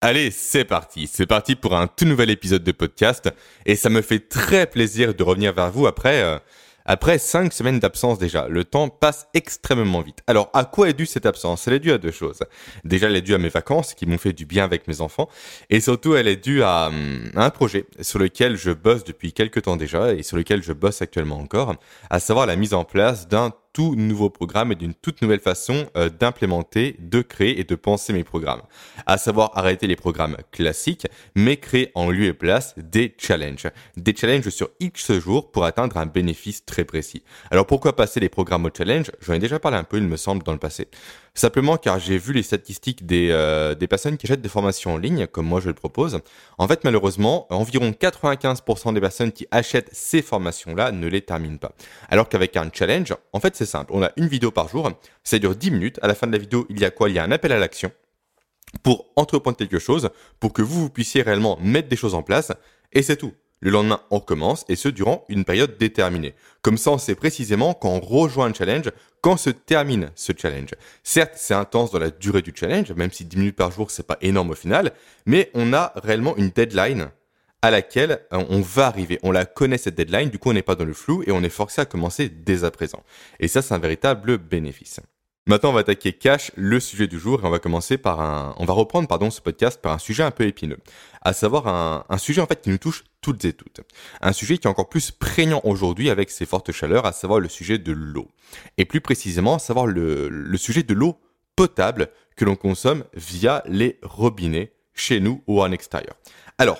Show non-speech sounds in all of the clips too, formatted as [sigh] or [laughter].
Allez, c'est parti. C'est parti pour un tout nouvel épisode de podcast. Et ça me fait très plaisir de revenir vers vous après, euh, après cinq semaines d'absence déjà. Le temps passe extrêmement vite. Alors, à quoi est due cette absence? Elle est due à deux choses. Déjà, elle est due à mes vacances qui m'ont fait du bien avec mes enfants. Et surtout, elle est due à, hum, à un projet sur lequel je bosse depuis quelques temps déjà et sur lequel je bosse actuellement encore. À savoir la mise en place d'un tout nouveau programme et d'une toute nouvelle façon euh, d'implémenter, de créer et de penser mes programmes. À savoir arrêter les programmes classiques, mais créer en lieu et place des challenges. Des challenges sur X jours pour atteindre un bénéfice très précis. Alors pourquoi passer les programmes au challenge? J'en ai déjà parlé un peu, il me semble, dans le passé. Simplement car j'ai vu les statistiques des, euh, des personnes qui achètent des formations en ligne, comme moi je le propose. En fait, malheureusement, environ 95% des personnes qui achètent ces formations-là ne les terminent pas. Alors qu'avec un challenge, en fait, c'est simple. On a une vidéo par jour, ça dure 10 minutes. À la fin de la vidéo, il y a quoi? Il y a un appel à l'action pour entreprendre quelque chose, pour que vous, vous puissiez réellement mettre des choses en place, et c'est tout. Le lendemain, on commence, et ce, durant une période déterminée. Comme ça, on sait précisément quand on rejoint un challenge, quand se termine ce challenge. Certes, c'est intense dans la durée du challenge, même si 10 minutes par jour, c'est pas énorme au final, mais on a réellement une deadline à laquelle euh, on va arriver. On la connaît cette deadline, du coup on n'est pas dans le flou et on est forcé à commencer dès à présent. Et ça c'est un véritable bénéfice. Maintenant on va attaquer cash le sujet du jour et on va commencer par un, on va reprendre pardon ce podcast par un sujet un peu épineux, à savoir un, un sujet en fait qui nous touche toutes et toutes. Un sujet qui est encore plus prégnant aujourd'hui avec ces fortes chaleurs, à savoir le sujet de l'eau. Et plus précisément, à savoir le, sujet de l'eau potable que l'on consomme via les robinets chez nous ou en extérieur. Alors,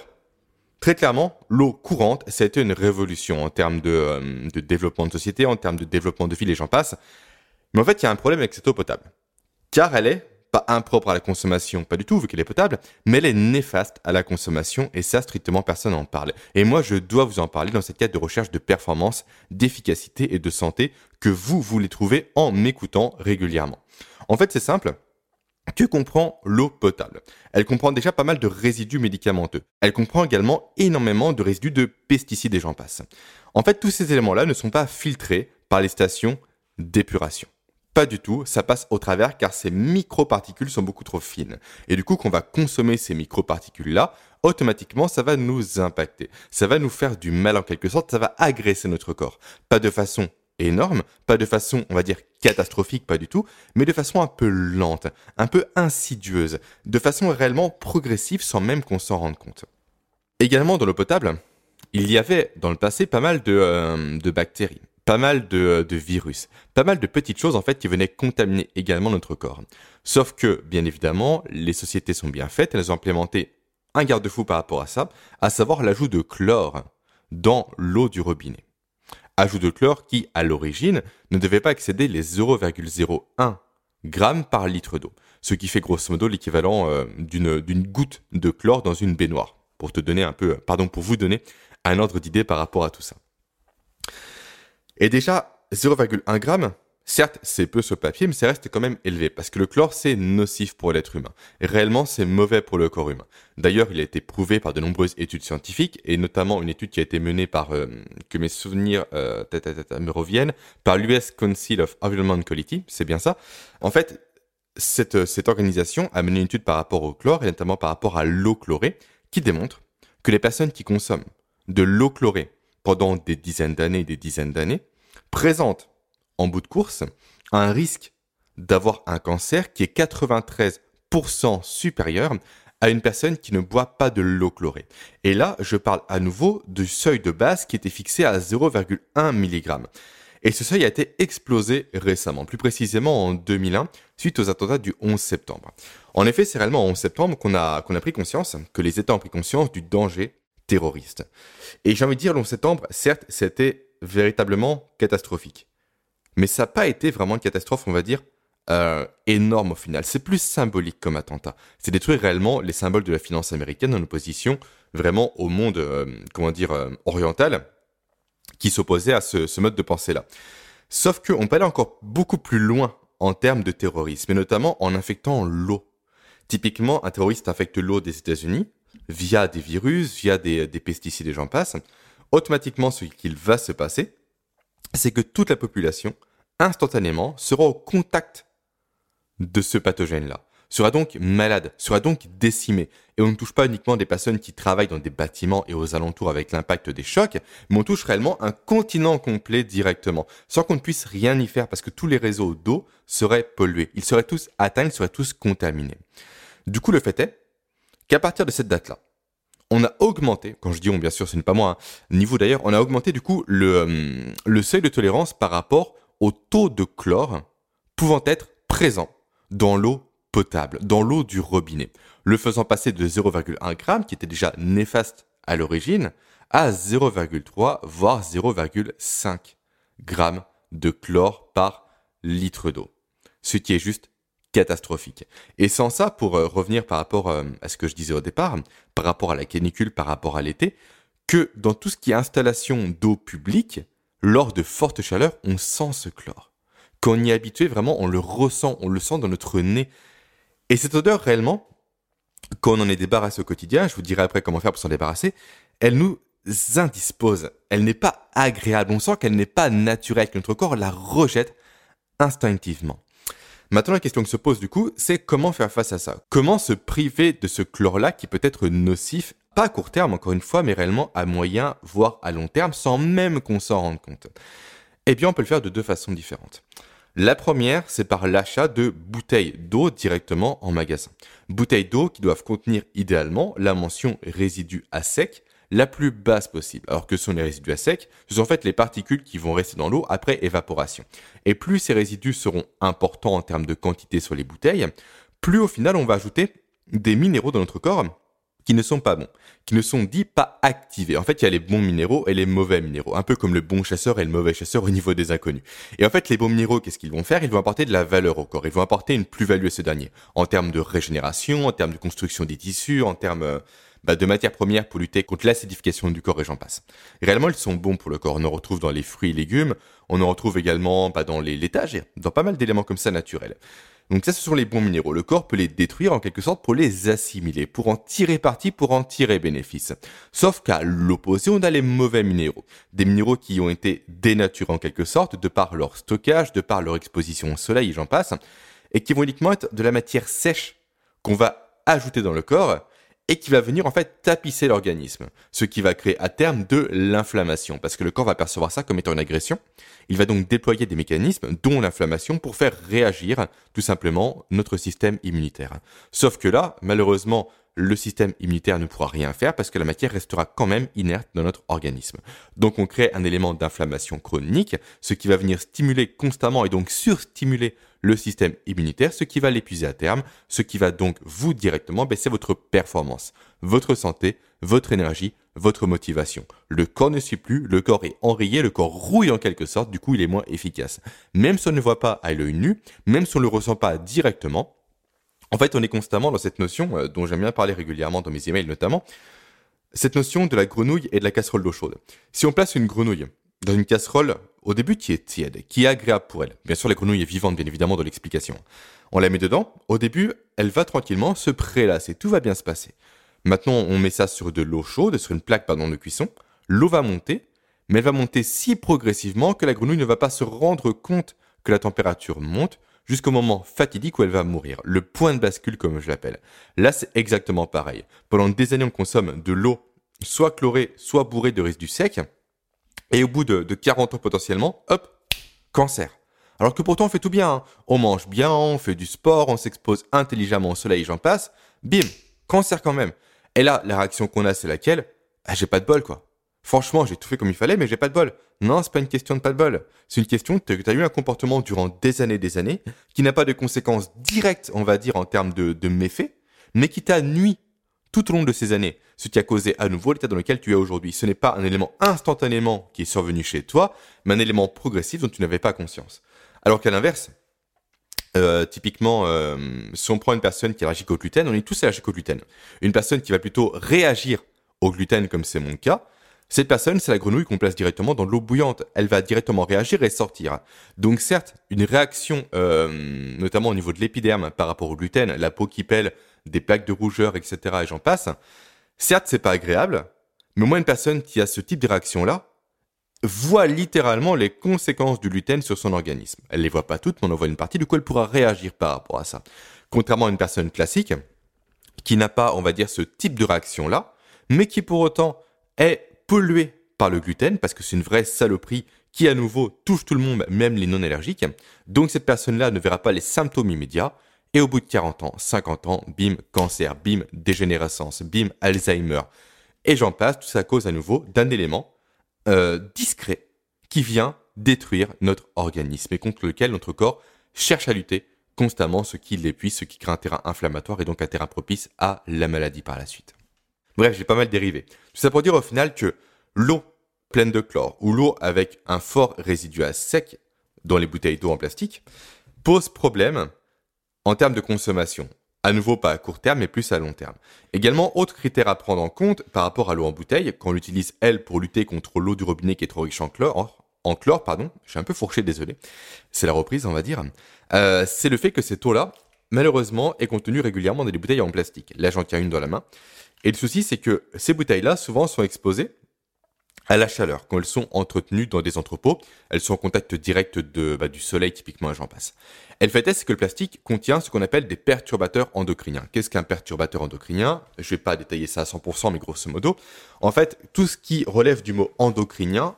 Très clairement, l'eau courante, c'était une révolution en termes de, euh, de, développement de société, en termes de développement de ville et j'en passe. Mais en fait, il y a un problème avec cette eau potable. Car elle est pas impropre à la consommation, pas du tout, vu qu'elle est potable, mais elle est néfaste à la consommation et ça, strictement personne n'en parle. Et moi, je dois vous en parler dans cette quête de recherche de performance, d'efficacité et de santé que vous voulez trouver en m'écoutant régulièrement. En fait, c'est simple. Que comprend l'eau potable Elle comprend déjà pas mal de résidus médicamenteux. Elle comprend également énormément de résidus de pesticides et j'en passe. En fait, tous ces éléments-là ne sont pas filtrés par les stations d'épuration. Pas du tout, ça passe au travers car ces microparticules sont beaucoup trop fines. Et du coup, quand on va consommer ces microparticules-là, automatiquement, ça va nous impacter. Ça va nous faire du mal en quelque sorte, ça va agresser notre corps. Pas de façon énorme, pas de façon, on va dire, catastrophique, pas du tout, mais de façon un peu lente, un peu insidieuse, de façon réellement progressive sans même qu'on s'en rende compte. Également dans l'eau potable, il y avait dans le passé pas mal de, euh, de bactéries, pas mal de, de, virus, pas mal de petites choses en fait qui venaient contaminer également notre corps. Sauf que, bien évidemment, les sociétés sont bien faites, elles ont implémenté un garde-fou par rapport à ça, à savoir l'ajout de chlore dans l'eau du robinet ajout de chlore qui, à l'origine, ne devait pas excéder les 0,01 g par litre d'eau, ce qui fait grosso modo l'équivalent euh, d'une goutte de chlore dans une baignoire, pour te donner un peu, pardon, pour vous donner un ordre d'idée par rapport à tout ça. Et déjà, 0,1 g, Certes, c'est peu sur papier, mais ça reste quand même élevé, parce que le chlore, c'est nocif pour l'être humain. Réellement, c'est mauvais pour le corps humain. D'ailleurs, il a été prouvé par de nombreuses études scientifiques, et notamment une étude qui a été menée par, euh, que mes souvenirs euh, me reviennent, par l'US Council of Environment Quality, c'est bien ça. En fait, cette, cette organisation a mené une étude par rapport au chlore, et notamment par rapport à l'eau chlorée, qui démontre que les personnes qui consomment de l'eau chlorée pendant des dizaines d'années et des dizaines d'années présentent en bout de course, un risque d'avoir un cancer qui est 93% supérieur à une personne qui ne boit pas de l'eau chlorée. Et là, je parle à nouveau du seuil de base qui était fixé à 0,1 mg. Et ce seuil a été explosé récemment, plus précisément en 2001, suite aux attentats du 11 septembre. En effet, c'est réellement en 11 septembre qu'on a, qu'on a pris conscience, que les États ont pris conscience du danger terroriste. Et j'ai envie de dire, le 11 septembre, certes, c'était véritablement catastrophique. Mais ça n'a pas été vraiment une catastrophe, on va dire, euh, énorme au final. C'est plus symbolique comme attentat. C'est détruire réellement les symboles de la finance américaine en opposition vraiment au monde, euh, comment dire, euh, oriental, qui s'opposait à ce, mode de pensée-là. Sauf qu'on peut aller encore beaucoup plus loin en termes de terrorisme, et notamment en infectant l'eau. Typiquement, un terroriste infecte l'eau des États-Unis via des virus, via des, des pesticides et j'en passe. Automatiquement, ce qu'il va se passer, c'est que toute la population instantanément sera au contact de ce pathogène-là. sera donc malade, sera donc décimé. Et on ne touche pas uniquement des personnes qui travaillent dans des bâtiments et aux alentours avec l'impact des chocs, mais on touche réellement un continent complet directement, sans qu'on ne puisse rien y faire parce que tous les réseaux d'eau seraient pollués. Ils seraient tous atteints, ils seraient tous contaminés. Du coup, le fait est qu'à partir de cette date-là, on a augmenté, quand je dis on, bien sûr, ce n'est pas moi, hein, niveau d'ailleurs, on a augmenté du coup le, euh, le seuil de tolérance par rapport au taux de chlore pouvant être présent dans l'eau potable, dans l'eau du robinet, le faisant passer de 0,1 g, qui était déjà néfaste à l'origine, à 0,3 voire 0,5 g de chlore par litre d'eau. Ce qui est juste catastrophique. Et sans ça, pour euh, revenir par rapport euh, à ce que je disais au départ, par rapport à la canicule, par rapport à l'été, que dans tout ce qui est installation d'eau publique, lors de fortes chaleurs, on sent ce chlore. Quand on y est habitué, vraiment, on le ressent, on le sent dans notre nez. Et cette odeur, réellement, quand on en est débarrassé au quotidien, je vous dirai après comment faire pour s'en débarrasser, elle nous indispose. Elle n'est pas agréable. On sent qu'elle n'est pas naturelle, que notre corps la rejette instinctivement. Maintenant, la question qui se pose du coup, c'est comment faire face à ça? Comment se priver de ce chlore-là qui peut être nocif, pas à court terme encore une fois, mais réellement à moyen, voire à long terme, sans même qu'on s'en rende compte? Eh bien, on peut le faire de deux façons différentes. La première, c'est par l'achat de bouteilles d'eau directement en magasin. Bouteilles d'eau qui doivent contenir idéalement la mention résidus à sec la plus basse possible. Alors que sont les résidus à sec Ce sont en fait les particules qui vont rester dans l'eau après évaporation. Et plus ces résidus seront importants en termes de quantité sur les bouteilles, plus au final on va ajouter des minéraux dans notre corps qui ne sont pas bons, qui ne sont dits pas activés. En fait, il y a les bons minéraux et les mauvais minéraux, un peu comme le bon chasseur et le mauvais chasseur au niveau des inconnus. Et en fait, les bons minéraux, qu'est-ce qu'ils vont faire? Ils vont apporter de la valeur au corps, ils vont apporter une plus-value à ce dernier, en termes de régénération, en termes de construction des tissus, en termes euh, bah, de matières premières pour lutter contre l'acidification du corps et j'en passe. réellement, ils sont bons pour le corps. On en retrouve dans les fruits et légumes, on en retrouve également bah, dans les laitages, dans pas mal d'éléments comme ça naturels. Donc ça, ce sont les bons minéraux. Le corps peut les détruire en quelque sorte pour les assimiler, pour en tirer parti, pour en tirer bénéfice. Sauf qu'à l'opposé, on a les mauvais minéraux. Des minéraux qui ont été dénaturés en quelque sorte de par leur stockage, de par leur exposition au soleil, j'en passe, et qui vont uniquement être de la matière sèche qu'on va ajouter dans le corps et qui va venir en fait tapisser l'organisme, ce qui va créer à terme de l'inflammation, parce que le corps va percevoir ça comme étant une agression. Il va donc déployer des mécanismes, dont l'inflammation, pour faire réagir tout simplement notre système immunitaire. Sauf que là, malheureusement, le système immunitaire ne pourra rien faire parce que la matière restera quand même inerte dans notre organisme. Donc on crée un élément d'inflammation chronique, ce qui va venir stimuler constamment et donc surstimuler le système immunitaire, ce qui va l'épuiser à terme, ce qui va donc vous directement baisser votre performance, votre santé, votre énergie, votre motivation. Le corps ne suit plus, le corps est enrayé, le corps rouille en quelque sorte, du coup il est moins efficace. Même si on ne voit pas à l'œil nu, même si on ne le ressent pas directement, en fait, on est constamment dans cette notion, euh, dont j'aime bien parler régulièrement dans mes emails notamment, cette notion de la grenouille et de la casserole d'eau chaude. Si on place une grenouille dans une casserole, au début qui est tiède, qui est agréable pour elle, bien sûr la grenouille est vivante bien évidemment dans l'explication, on la met dedans, au début elle va tranquillement se prélasser, tout va bien se passer. Maintenant on met ça sur de l'eau chaude, sur une plaque pardon, de cuisson, l'eau va monter, mais elle va monter si progressivement que la grenouille ne va pas se rendre compte que la température monte, jusqu'au moment fatidique où elle va mourir, le point de bascule comme je l'appelle. Là, c'est exactement pareil. Pendant des années, on consomme de l'eau soit chlorée, soit bourrée de résidus secs, et au bout de, 40 ans potentiellement, hop, cancer. Alors que pourtant on fait tout bien, hein. on mange bien, on fait du sport, on s'expose intelligemment au soleil, j'en passe, bim, cancer quand même. Et là, la réaction qu'on a, c'est laquelle? Ah, J'ai pas de bol quoi. Franchement, j'ai tout fait comme il fallait, mais j'ai pas de bol. Non, c'est pas une question de pas de bol. C'est une question que tu as eu un comportement durant des années et des années, qui n'a pas de conséquences directes, on va dire, en termes de, de méfaits, mais qui t'a nuit tout au long de ces années, ce qui a causé à nouveau l'état dans lequel tu es aujourd'hui. Ce n'est pas un élément instantanément qui est survenu chez toi, mais un élément progressif dont tu n'avais pas conscience. Alors qu'à l'inverse, euh, typiquement, euh, si on prend une personne qui est allergique au gluten, on est tous allergiques au gluten. Une personne qui va plutôt réagir au gluten, comme c'est mon cas, cette personne, c'est la grenouille qu'on place directement dans l'eau bouillante. Elle va directement réagir et sortir. Donc certes, une réaction, euh, notamment au niveau de l'épiderme par rapport au gluten, la peau qui pèle, des plaques de rougeur, etc. et j'en passe. Certes, c'est pas agréable, mais moi, une personne qui a ce type de réaction-là voit littéralement les conséquences du gluten sur son organisme. Elle les voit pas toutes, mais on en voit une partie, du coup, elle pourra réagir par rapport à ça. Contrairement à une personne classique, qui n'a pas, on va dire, ce type de réaction-là, mais qui pour autant est polluée par le gluten, parce que c'est une vraie saloperie qui à nouveau touche tout le monde, même les non-allergiques. Donc cette personne-là ne verra pas les symptômes immédiats, et au bout de 40 ans, 50 ans, bim, cancer, bim, dégénérescence, bim, Alzheimer, et j'en passe, tout ça cause à nouveau d'un élément euh, discret qui vient détruire notre organisme et contre lequel notre corps cherche à lutter constamment, ce qui l'épuise, ce qui crée un terrain inflammatoire et donc un terrain propice à la maladie par la suite. Bref, j'ai pas mal dérivé. Tout ça pour dire au final que l'eau pleine de chlore ou l'eau avec un fort résiduat sec dans les bouteilles d'eau en plastique pose problème en termes de consommation. À nouveau, pas à court terme, mais plus à long terme. Également, autre critère à prendre en compte par rapport à l'eau en bouteille, quand on l'utilise, elle, pour lutter contre l'eau du robinet qui est trop riche en chlore, en chlore, pardon, je suis un peu fourché, désolé, c'est la reprise, on va dire, euh, c'est le fait que cette eau-là, malheureusement, est contenue régulièrement dans des bouteilles en plastique. Là, j'en tiens une dans la main. Et le souci, c'est que ces bouteilles-là, souvent, sont exposées à la chaleur. Quand elles sont entretenues dans des entrepôts, elles sont en contact direct de, bah, du soleil, typiquement, j'en passe. Et le fait est, c'est que le plastique contient ce qu'on appelle des perturbateurs endocriniens. Qu'est-ce qu'un perturbateur endocrinien? Je vais pas détailler ça à 100%, mais grosso modo. En fait, tout ce qui relève du mot endocrinien,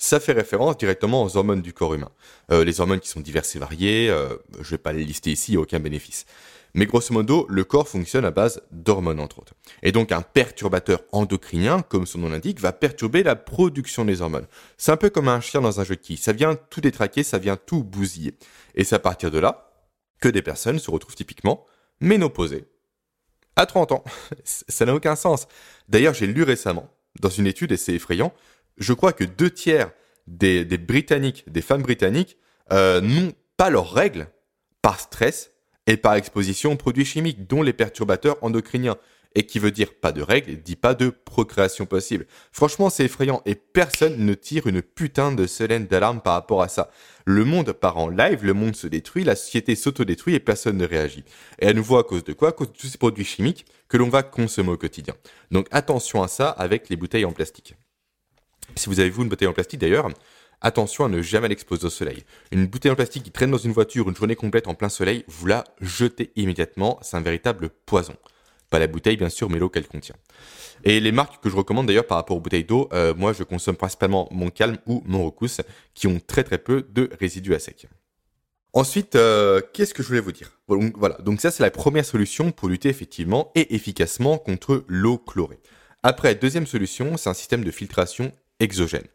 ça fait référence directement aux hormones du corps humain. Euh, les hormones qui sont diverses et variées, euh, je vais pas les lister ici, aucun bénéfice. Mais grosso modo, le corps fonctionne à base d'hormones entre autres. Et donc un perturbateur endocrinien, comme son nom l'indique, va perturber la production des hormones. C'est un peu comme un chien dans un jeu de Ça vient tout détraquer, ça vient tout bousiller. Et c'est à partir de là que des personnes se retrouvent typiquement ménopausées à 30 ans. [laughs] ça n'a aucun sens. D'ailleurs, j'ai lu récemment, dans une étude, et c'est effrayant, je crois que deux tiers des, Britanniques, des femmes britanniques, euh, n'ont pas leurs règles par stress et par exposition aux produits chimiques, dont les perturbateurs endocriniens. Et qui veut dire pas de règles, dit pas de procréation possible. Franchement, c'est effrayant et personne ne tire une putain de sirène d'alarme par rapport à ça. Le monde part en live, le monde se détruit, la société s'autodétruit et personne ne réagit. Et à nouveau, à cause de quoi? À cause de tous ces produits chimiques que l'on va consommer au quotidien. Donc attention à ça avec les bouteilles en plastique. Si vous avez vu une bouteille en plastique d'ailleurs, attention à ne jamais l'exposer au soleil. Une bouteille en plastique qui traîne dans une voiture une journée complète en plein soleil, vous la jetez immédiatement, c'est un véritable poison. Pas la bouteille bien sûr, mais l'eau qu'elle contient. Et les marques que je recommande d'ailleurs par rapport aux bouteilles d'eau, euh, moi je consomme principalement Mon Calme ou Mon Recousse, qui ont très très peu de résidus à sec. Ensuite, euh, qu'est-ce que je voulais vous dire? Voilà, donc ça c'est la première solution pour lutter effectivement et efficacement contre l'eau chlorée. Après, deuxième solution, c'est un système de filtration exogène.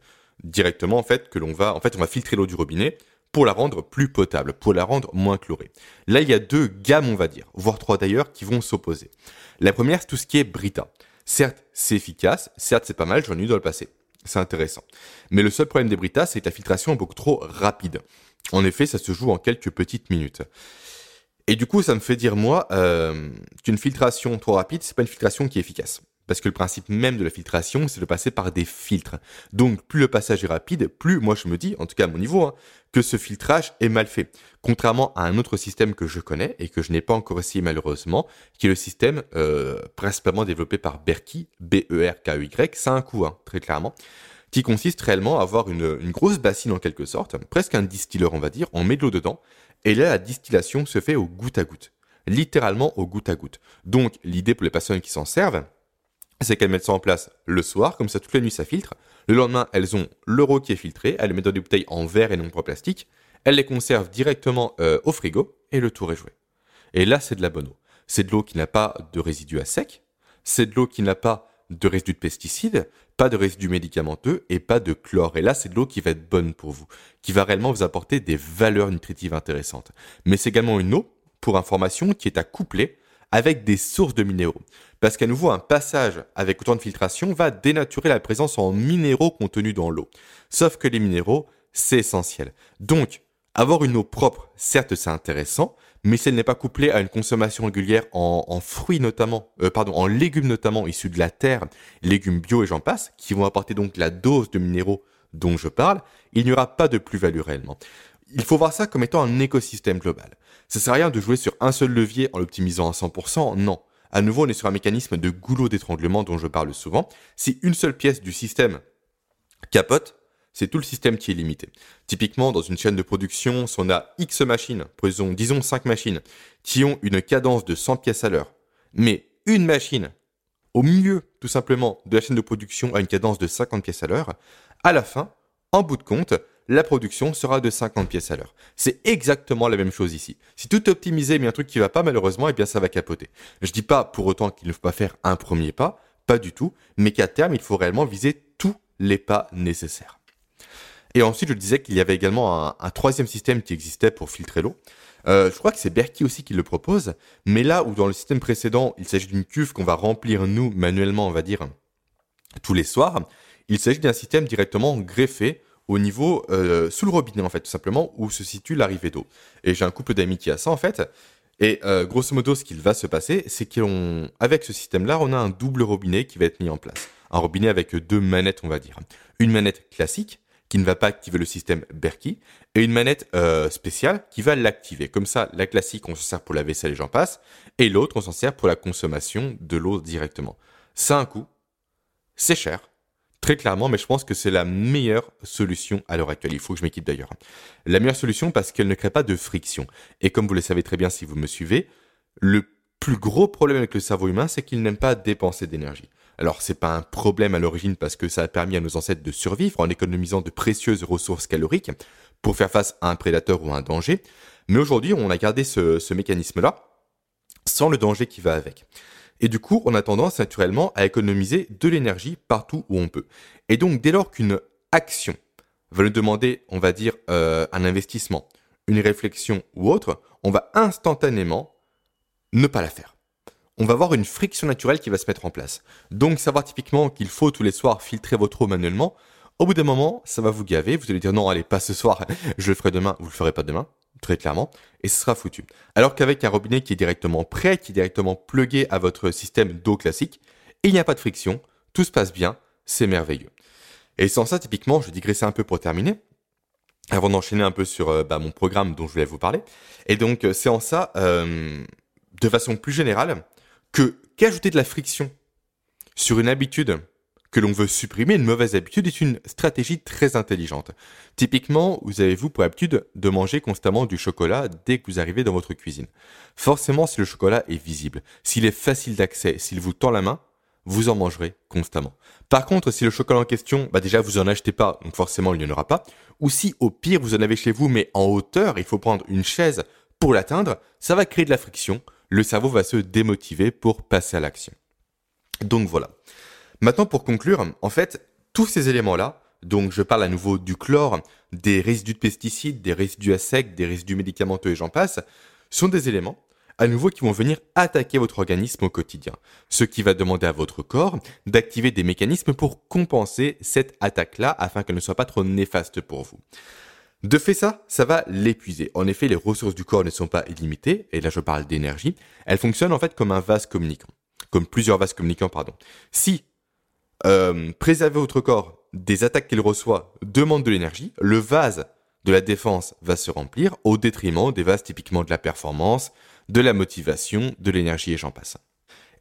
Directement, en fait, que l'on va, en fait, on va filtrer l'eau du robinet pour la rendre plus potable, pour la rendre moins chlorée. Là, il y a deux gammes, on va dire, voire trois d'ailleurs, qui vont s'opposer. La première, c'est tout ce qui est Brita. Certes, c'est efficace, certes, c'est pas mal, j'en ai eu dans le passé. C'est intéressant. Mais le seul problème des Brita, c'est que la filtration est beaucoup trop rapide. En effet, ça se joue en quelques petites minutes. Et du coup, ça me fait dire, moi, euh, qu'une filtration trop rapide, c'est pas une filtration qui est efficace. Parce que le principe même de la filtration, c'est de passer par des filtres. Donc, plus le passage est rapide, plus moi je me dis, en tout cas à mon niveau, hein, que ce filtrage est mal fait. Contrairement à un autre système que je connais et que je n'ai pas encore essayé malheureusement, qui est le système euh, principalement développé par Berkey, B-E-R-K-E-Y, c'est un coup, hein, très clairement, qui consiste réellement à avoir une, une grosse bassine en quelque sorte, presque un distilleur on va dire, on met de l'eau dedans, et là la distillation se fait au goutte à goutte littéralement au goutte à goutte. Donc l'idée pour les personnes qui s'en servent, c'est qu'elles mettent ça en place le soir, comme ça toute la nuit ça filtre. Le lendemain, elles ont l'euro qui est filtré, elles le mettent dans des bouteilles en verre et non pas plastique. Elles les conservent directement euh, au frigo et le tour est joué. Et là, c'est de la bonne eau. C'est de l'eau qui n'a pas de résidus à sec, c'est de l'eau qui n'a pas de résidus de pesticides, pas de résidus médicamenteux et pas de chlore. Et là, c'est de l'eau qui va être bonne pour vous, qui va réellement vous apporter des valeurs nutritives intéressantes. Mais c'est également une eau, pour information, qui est à coupler avec des sources de minéraux parce qu'à nouveau, un passage avec autant de filtration va dénaturer la présence en minéraux contenus dans l'eau. Sauf que les minéraux, c'est essentiel. Donc, avoir une eau propre, certes, c'est intéressant, mais si elle n'est pas couplée à une consommation régulière en, fruits notamment, euh, pardon, en légumes notamment issus de la terre, légumes bio et j'en passe, qui vont apporter donc la dose de minéraux dont je parle, il n'y aura pas de plus-value réellement. Il faut voir ça comme étant un écosystème global. Ça sert à rien de jouer sur un seul levier en l'optimisant à 100%, non. À nouveau, on est sur un mécanisme de goulot d'étranglement dont je parle souvent. Si une seule pièce du système capote, c'est tout le système qui est limité. Typiquement, dans une chaîne de production, si on a X machines, disons, disons 5 machines, qui ont une cadence de 100 pièces à l'heure, mais une machine au milieu, tout simplement, de la chaîne de production a une cadence de 50 pièces à l'heure, à la fin, en bout de compte, la production sera de 50 pièces à l'heure. C'est exactement la même chose ici. Si tout est optimisé mais un truc qui va pas malheureusement, eh bien ça va capoter. Je dis pas pour autant qu'il ne faut pas faire un premier pas, pas du tout, mais qu'à terme, il faut réellement viser tous les pas nécessaires. Et ensuite, je disais qu'il y avait également un, troisième système qui existait pour filtrer l'eau. Euh, je crois que c'est Berkey aussi qui le propose, mais là où dans le système précédent, il s'agit d'une cuve qu'on va remplir nous manuellement, on va dire, tous les soirs, il s'agit d'un système directement greffé au niveau euh, sous le robinet en fait tout simplement où se situe l'arrivée d'eau. Et j'ai un couple d'amis qui a ça en fait. Et euh, grosso modo, ce qu'il va se passer, c'est qu'avec ce système-là, on a un double robinet qui va être mis en place. Un robinet avec deux manettes, on va dire. Une manette classique qui ne va pas activer le système Berkey et une manette euh, spéciale qui va l'activer. Comme ça, la classique, on se sert pour la vaisselle et j'en passe, et l'autre, on s'en sert pour la consommation de l'eau directement. Ça a un coût, c'est cher, très clairement, mais je pense que c'est la meilleure solution à l'heure actuelle. Il faut que je m'équipe d'ailleurs. La meilleure solution parce qu'elle ne crée pas de friction. Et comme vous le savez très bien si vous me suivez, le plus gros problème avec le cerveau humain, c'est qu'il n'aime pas dépenser d'énergie. Alors c'est pas un problème à l'origine parce que ça a permis à nos ancêtres de survivre en économisant de précieuses ressources caloriques pour faire face à un prédateur ou à un danger. Mais aujourd'hui, on a gardé ce, ce mécanisme-là sans le danger qui va avec. Et du coup, on a tendance naturellement à économiser de l'énergie partout où on peut. Et donc, dès lors qu'une action va nous demander, on va dire, euh, un investissement, une réflexion ou autre, on va instantanément ne pas la faire. On va avoir une friction naturelle qui va se mettre en place. Donc, savoir typiquement qu'il faut tous les soirs filtrer votre eau manuellement, au bout d'un moment, ça va vous gaver. Vous allez dire non, allez, pas ce soir, [laughs] je le ferai demain, vous le ferez pas demain très clairement, et ce sera foutu. Alors qu'avec un robinet qui est directement prêt, qui est directement plugué à votre système d'eau classique, il n'y a pas de friction, tout se passe bien, c'est merveilleux. Et sans ça, typiquement, je digresser un peu pour terminer, avant d'enchaîner un peu sur euh, bah, mon programme dont je voulais vous parler. Et donc, euh, c'est en ça, euh, de façon plus générale, que qu'ajouter de la friction sur une habitude que l'on veut supprimer une mauvaise habitude est une stratégie très intelligente. Typiquement, vous avez-vous pour habitude de manger constamment du chocolat dès que vous arrivez dans votre cuisine. Forcément, si le chocolat est visible, s'il est facile d'accès, s'il vous tend la main, vous en mangerez constamment. Par contre, si le chocolat en question, bah déjà vous en achetez pas, donc forcément il n'y en aura pas, ou si au pire vous en avez chez vous mais en hauteur, il faut prendre une chaise pour l'atteindre, ça va créer de la friction, le cerveau va se démotiver pour passer à l'action. Donc voilà. Maintenant, pour conclure, en fait, tous ces éléments-là, donc je parle à nouveau du chlore, des résidus de pesticides, des résidus à sec, des résidus médicamenteux et j'en passe, sont des éléments à nouveau qui vont venir attaquer votre organisme au quotidien. Ce qui va demander à votre corps d'activer des mécanismes pour compenser cette attaque-là afin qu'elle ne soit pas trop néfaste pour vous. De fait ça, ça va l'épuiser. En effet, les ressources du corps ne sont pas illimitées, et là je parle d'énergie, elles fonctionnent en fait comme un vase communicant, comme plusieurs vases communicants, pardon. Si euh, préserver votre corps des attaques qu'il reçoit demande de l'énergie, le vase de la défense va se remplir au détriment des vases typiquement de la performance, de la motivation, de l'énergie et j'en passe.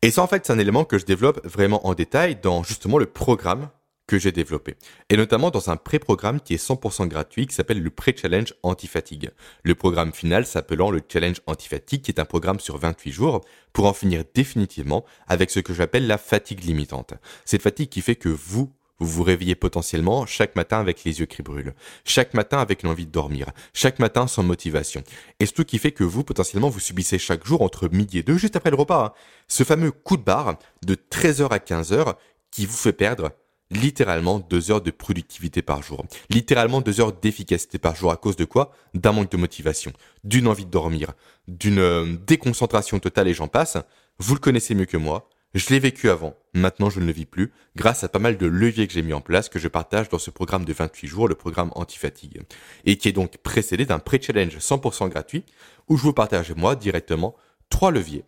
Et ça en fait c'est un élément que je développe vraiment en détail dans justement le programme que j'ai développé. Et notamment dans un pré-programme qui est 100% gratuit qui s'appelle le Pré-Challenge Anti-Fatigue. Le programme final s'appelant le Challenge Anti-Fatigue qui est un programme sur 28 jours pour en finir définitivement avec ce que j'appelle la fatigue limitante. Cette fatigue qui fait que vous, vous vous réveillez potentiellement chaque matin avec les yeux qui brûlent, chaque matin avec l'envie de dormir, chaque matin sans motivation. Et ce qui fait que vous, potentiellement, vous subissez chaque jour entre midi et deux, juste après le repas, hein, ce fameux coup de barre de 13h à 15h qui vous fait perdre littéralement deux heures de productivité par jour. Littéralement deux heures d'efficacité par jour. À cause de quoi? D'un manque de motivation, d'une envie de dormir, d'une euh, déconcentration totale et j'en passe. Vous le connaissez mieux que moi. Je l'ai vécu avant. Maintenant, je ne le vis plus grâce à pas mal de leviers que j'ai mis en place que je partage dans ce programme de 28 jours, le programme anti-fatigue. Et qui est donc précédé d'un pré-challenge 100% gratuit où je vous partage moi directement trois leviers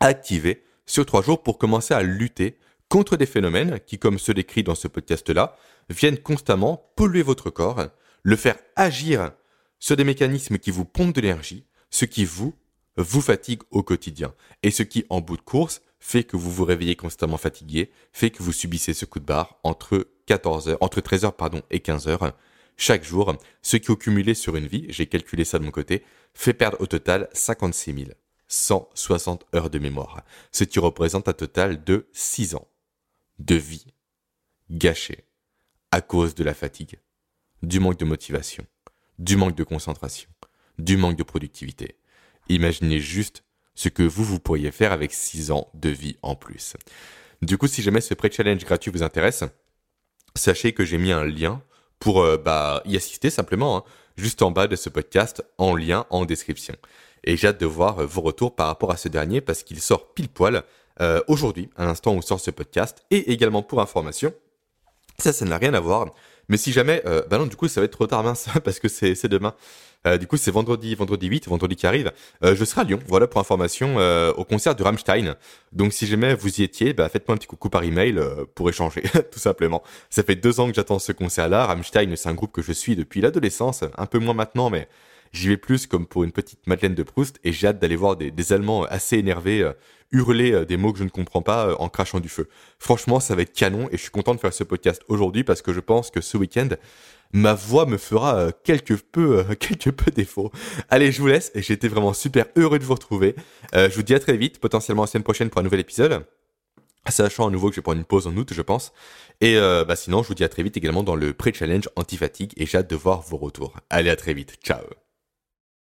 activés sur trois jours pour commencer à lutter contre des phénomènes qui, comme ceux décrits dans ce podcast-là, viennent constamment polluer votre corps, le faire agir sur des mécanismes qui vous pompent de l'énergie, ce qui vous, vous fatigue au quotidien, et ce qui, en bout de course, fait que vous vous réveillez constamment fatigué, fait que vous subissez ce coup de barre entre 14h, entre 13h pardon, et 15h chaque jour, ce qui au cumulé sur une vie, j'ai calculé ça de mon côté, fait perdre au total 56 160 heures de mémoire, ce qui représente un total de 6 ans de vie gâchée à cause de la fatigue, du manque de motivation, du manque de concentration, du manque de productivité. Imaginez juste ce que vous, vous pourriez faire avec 6 ans de vie en plus. Du coup, si jamais ce pré-challenge gratuit vous intéresse, sachez que j'ai mis un lien pour euh, bah, y assister simplement, hein, juste en bas de ce podcast, en lien en description. Et j'ai hâte de voir vos retours par rapport à ce dernier parce qu'il sort pile poil euh, aujourd'hui, à l'instant où sort ce podcast, et également pour information, ça, ça n'a rien à voir. Mais si jamais, euh, bah non, du coup, ça va être trop tard, mince, [laughs] parce que c'est demain. Euh, du coup, c'est vendredi, vendredi 8, vendredi qui arrive. Je serai à Lyon, voilà pour information, au concert de Rammstein. Donc, si jamais vous y étiez, bah, faites-moi un petit coucou par email pour échanger, [laughs] tout simplement. Ça fait deux ans que j'attends ce concert-là. Rammstein, c'est un groupe que je suis depuis l'adolescence, un peu moins maintenant, mais j'y vais plus comme pour une petite Madeleine de Proust, et j'ai hâte d'aller voir des, des Allemands assez énervés hurler euh, des mots que je ne comprends pas euh, en crachant du feu. Franchement, ça va être canon et je suis content de faire ce podcast aujourd'hui parce que je pense que ce week-end, ma voix me fera euh, quelque peu, [laughs] quelque peu défaut. Allez, je vous laisse et j'ai été vraiment super heureux de vous retrouver. je vous dis à très vite, potentiellement la semaine prochaine pour un nouvel épisode. Sachant à nouveau que je vais prendre une pause en août, je pense. Et bah sinon, je vous dis à très vite également dans le pré-challenge anti-fatigue et j'ai hâte de voir vos retours. Allez, à très vite. Ciao